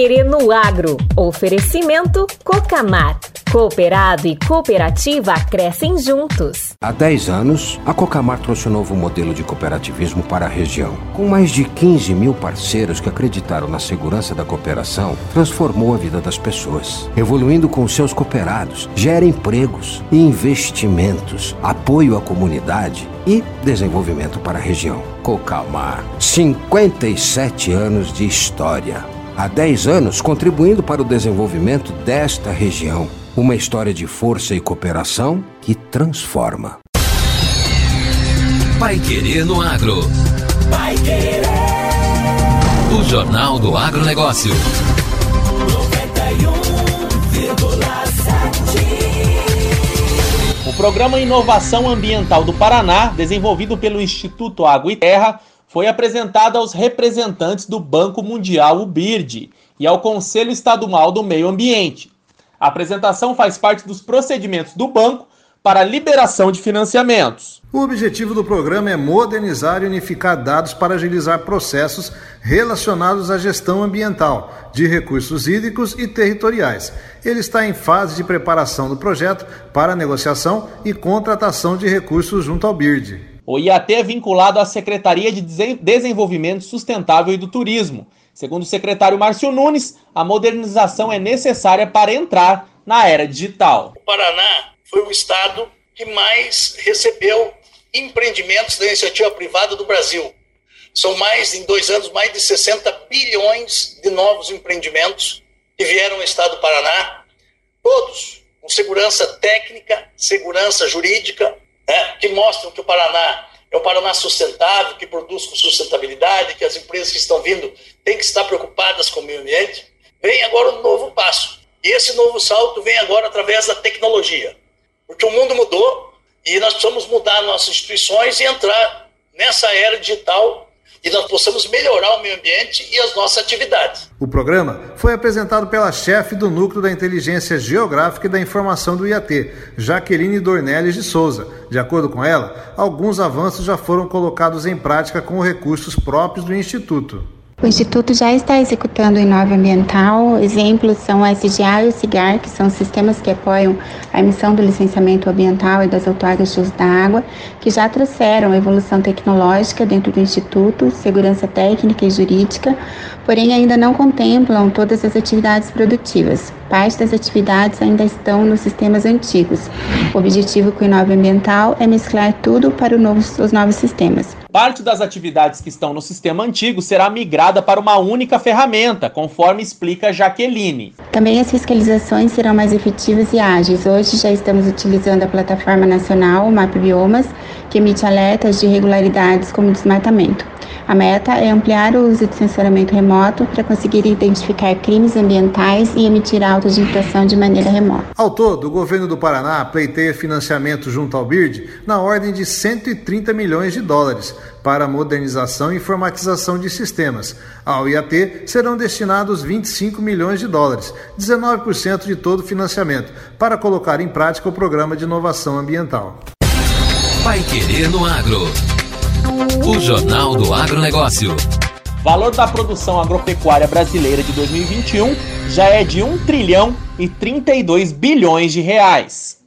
Querer no Agro. Oferecimento Cocamar. Cooperado e cooperativa crescem juntos. Há 10 anos, a Cocamar trouxe um novo modelo de cooperativismo para a região. Com mais de 15 mil parceiros que acreditaram na segurança da cooperação, transformou a vida das pessoas. Evoluindo com seus cooperados, gera empregos investimentos, apoio à comunidade e desenvolvimento para a região. Cocamar, 57 anos de história. Há 10 anos contribuindo para o desenvolvimento desta região. Uma história de força e cooperação que transforma. Pai Querer no Agro. Pai Querer. O Jornal do Agronegócio. 91,7. O Programa Inovação Ambiental do Paraná, desenvolvido pelo Instituto Água e Terra, foi apresentado aos representantes do Banco Mundial, o BIRD, e ao Conselho Estadual do Meio Ambiente. A apresentação faz parte dos procedimentos do banco para liberação de financiamentos. O objetivo do programa é modernizar e unificar dados para agilizar processos relacionados à gestão ambiental, de recursos hídricos e territoriais. Ele está em fase de preparação do projeto para negociação e contratação de recursos junto ao BIRD. O IAT é vinculado à Secretaria de Desenvolvimento Sustentável e do Turismo. Segundo o secretário Márcio Nunes, a modernização é necessária para entrar na era digital. O Paraná foi o estado que mais recebeu empreendimentos da iniciativa privada do Brasil. São mais, em dois anos, mais de 60 bilhões de novos empreendimentos que vieram ao estado do Paraná, todos com segurança técnica, segurança jurídica, né, que mostram que o Paraná é um Paraná sustentável, que produz com sustentabilidade, que as empresas que estão vindo têm que estar preocupadas com o meio ambiente. Vem agora um novo passo. E esse novo salto vem agora através da tecnologia. Porque o mundo mudou e nós precisamos mudar nossas instituições e entrar nessa era digital e nós possamos melhorar o meio ambiente e as nossas atividades. O programa foi apresentado pela chefe do Núcleo da Inteligência Geográfica e da Informação do IAT, Jaqueline Dornelles de Souza. De acordo com ela, alguns avanços já foram colocados em prática com recursos próprios do Instituto. O Instituto já está executando o Inove Ambiental. Exemplos são o SGA e o CIGAR, que são sistemas que apoiam a emissão do licenciamento ambiental e das outorgas de uso da água, que já trouxeram evolução tecnológica dentro do Instituto, segurança técnica e jurídica, porém ainda não contemplam todas as atividades produtivas. Parte das atividades ainda estão nos sistemas antigos. O objetivo com o Inove Ambiental é mesclar tudo para novo, os novos sistemas. Parte das atividades que estão no sistema antigo será migrada para uma única ferramenta, conforme explica Jaqueline. Também as fiscalizações serão mais efetivas e ágeis. Hoje já estamos utilizando a plataforma nacional Map Biomas, que emite alertas de irregularidades como desmatamento. A meta é ampliar o uso de sensoramento remoto para conseguir identificar crimes ambientais e emitir autos de infração de maneira remota. Ao todo, o governo do Paraná pleiteia financiamento junto ao BIRD na ordem de 130 milhões de dólares para a modernização e informatização de sistemas. Ao IAT serão destinados 25 milhões de dólares, 19% de todo o financiamento, para colocar em prática o programa de inovação ambiental. Vai querer no agro. O Jornal do Agronegócio. Valor da produção agropecuária brasileira de 2021 já é de 1 trilhão e 32 bilhões de reais.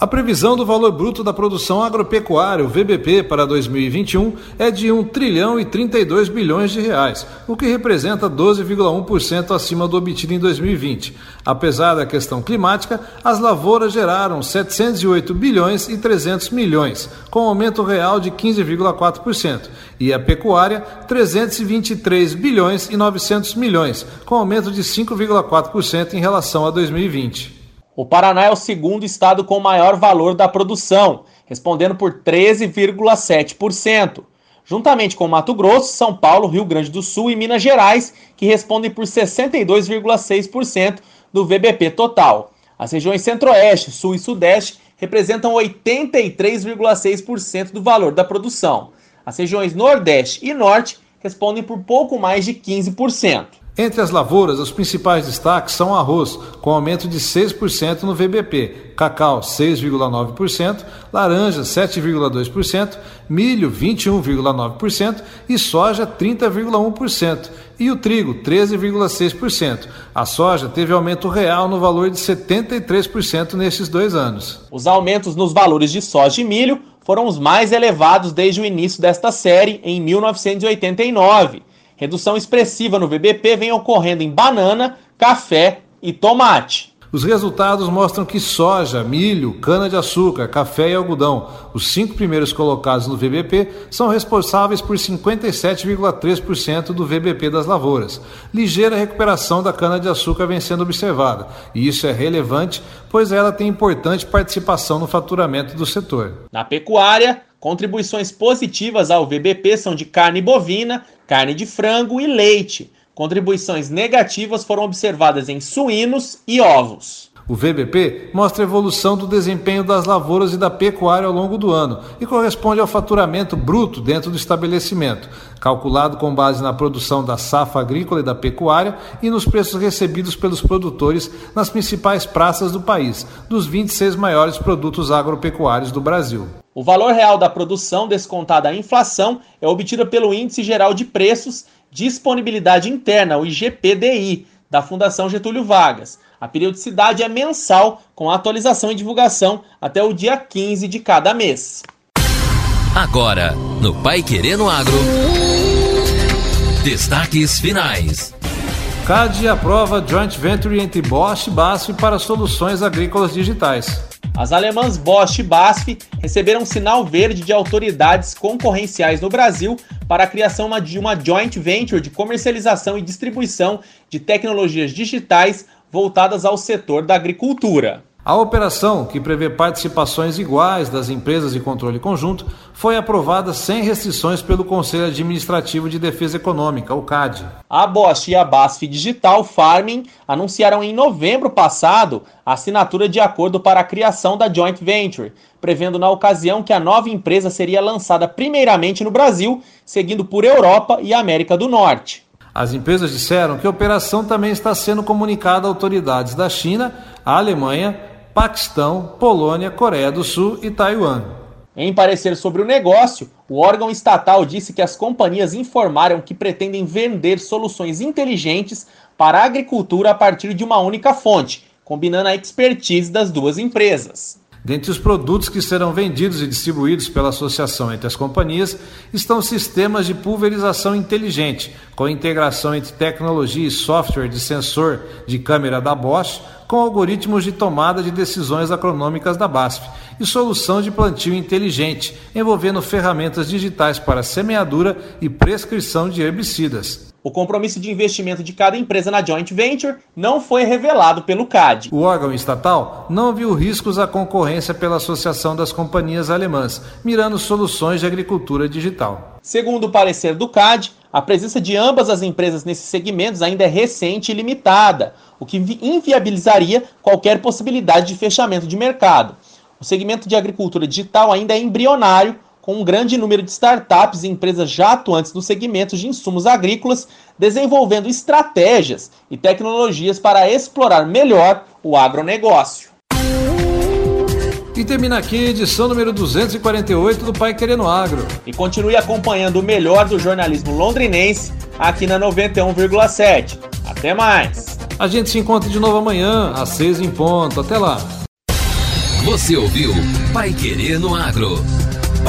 A previsão do valor bruto da produção agropecuária, o VBP, para 2021 é de 1 trilhão e 32 bilhões de reais, o que representa 12,1% acima do obtido em 2020. Apesar da questão climática, as lavouras geraram 708 bilhões e 300 milhões, com aumento real de 15,4%, e a pecuária 323 bilhões e 900 milhões, com aumento de 5,4% em relação a 2020. O Paraná é o segundo estado com maior valor da produção, respondendo por 13,7%, juntamente com Mato Grosso, São Paulo, Rio Grande do Sul e Minas Gerais, que respondem por 62,6% do VBP total. As regiões Centro-Oeste, Sul e Sudeste representam 83,6% do valor da produção. As regiões Nordeste e Norte respondem por pouco mais de 15%. Entre as lavouras, os principais destaques são arroz, com aumento de 6% no VBP, cacau 6,9%, laranja 7,2%, milho 21,9% e soja 30,1%, e o trigo 13,6%. A soja teve aumento real no valor de 73% nesses dois anos. Os aumentos nos valores de soja e milho foram os mais elevados desde o início desta série, em 1989. Redução expressiva no VBP vem ocorrendo em banana, café e tomate. Os resultados mostram que soja, milho, cana-de-açúcar, café e algodão, os cinco primeiros colocados no VBP, são responsáveis por 57,3% do VBP das lavouras. Ligeira recuperação da cana-de-açúcar vem sendo observada, e isso é relevante, pois ela tem importante participação no faturamento do setor. Na pecuária, contribuições positivas ao VBP são de carne bovina, carne de frango e leite. Contribuições negativas foram observadas em suínos e ovos. O VBP mostra a evolução do desempenho das lavouras e da pecuária ao longo do ano e corresponde ao faturamento bruto dentro do estabelecimento, calculado com base na produção da safra agrícola e da pecuária e nos preços recebidos pelos produtores nas principais praças do país, dos 26 maiores produtos agropecuários do Brasil. O valor real da produção descontada a inflação é obtido pelo Índice Geral de Preços Disponibilidade Interna, o IGPDI, da Fundação Getúlio Vargas. A periodicidade é mensal, com atualização e divulgação até o dia 15 de cada mês. Agora, no Pai Querendo Agro. Destaques finais. CAD aprova joint venture entre Bosch e BASF para soluções agrícolas digitais. As alemãs Bosch e BASF receberam sinal verde de autoridades concorrenciais no Brasil para a criação de uma joint venture de comercialização e distribuição de tecnologias digitais voltadas ao setor da agricultura. A operação, que prevê participações iguais das empresas de controle conjunto, foi aprovada sem restrições pelo Conselho Administrativo de Defesa Econômica, o CAD. A Bosch e a BASF Digital Farming anunciaram em novembro passado a assinatura de acordo para a criação da joint venture, prevendo na ocasião que a nova empresa seria lançada primeiramente no Brasil, seguindo por Europa e América do Norte. As empresas disseram que a operação também está sendo comunicada a autoridades da China, a Alemanha, Paquistão, Polônia, Coreia do Sul e Taiwan. Em parecer sobre o negócio, o órgão estatal disse que as companhias informaram que pretendem vender soluções inteligentes para a agricultura a partir de uma única fonte, combinando a expertise das duas empresas. Dentre os produtos que serão vendidos e distribuídos pela associação entre as companhias estão sistemas de pulverização inteligente, com integração entre tecnologia e software de sensor de câmera da Bosch, com algoritmos de tomada de decisões agronômicas da BASF, e solução de plantio inteligente, envolvendo ferramentas digitais para semeadura e prescrição de herbicidas. O compromisso de investimento de cada empresa na joint venture não foi revelado pelo CAD. O órgão estatal não viu riscos à concorrência pela Associação das Companhias Alemãs, mirando soluções de agricultura digital. Segundo o parecer do CAD, a presença de ambas as empresas nesses segmentos ainda é recente e limitada, o que inviabilizaria qualquer possibilidade de fechamento de mercado. O segmento de agricultura digital ainda é embrionário, com um grande número de startups e empresas já atuantes no segmento de insumos agrícolas, desenvolvendo estratégias e tecnologias para explorar melhor o agronegócio. E termina aqui a edição número 248 do Pai Querendo Agro. E continue acompanhando o melhor do jornalismo londrinense aqui na 91,7. Até mais! A gente se encontra de novo amanhã, às 6 em ponto. Até lá! Você ouviu Pai Querendo Agro.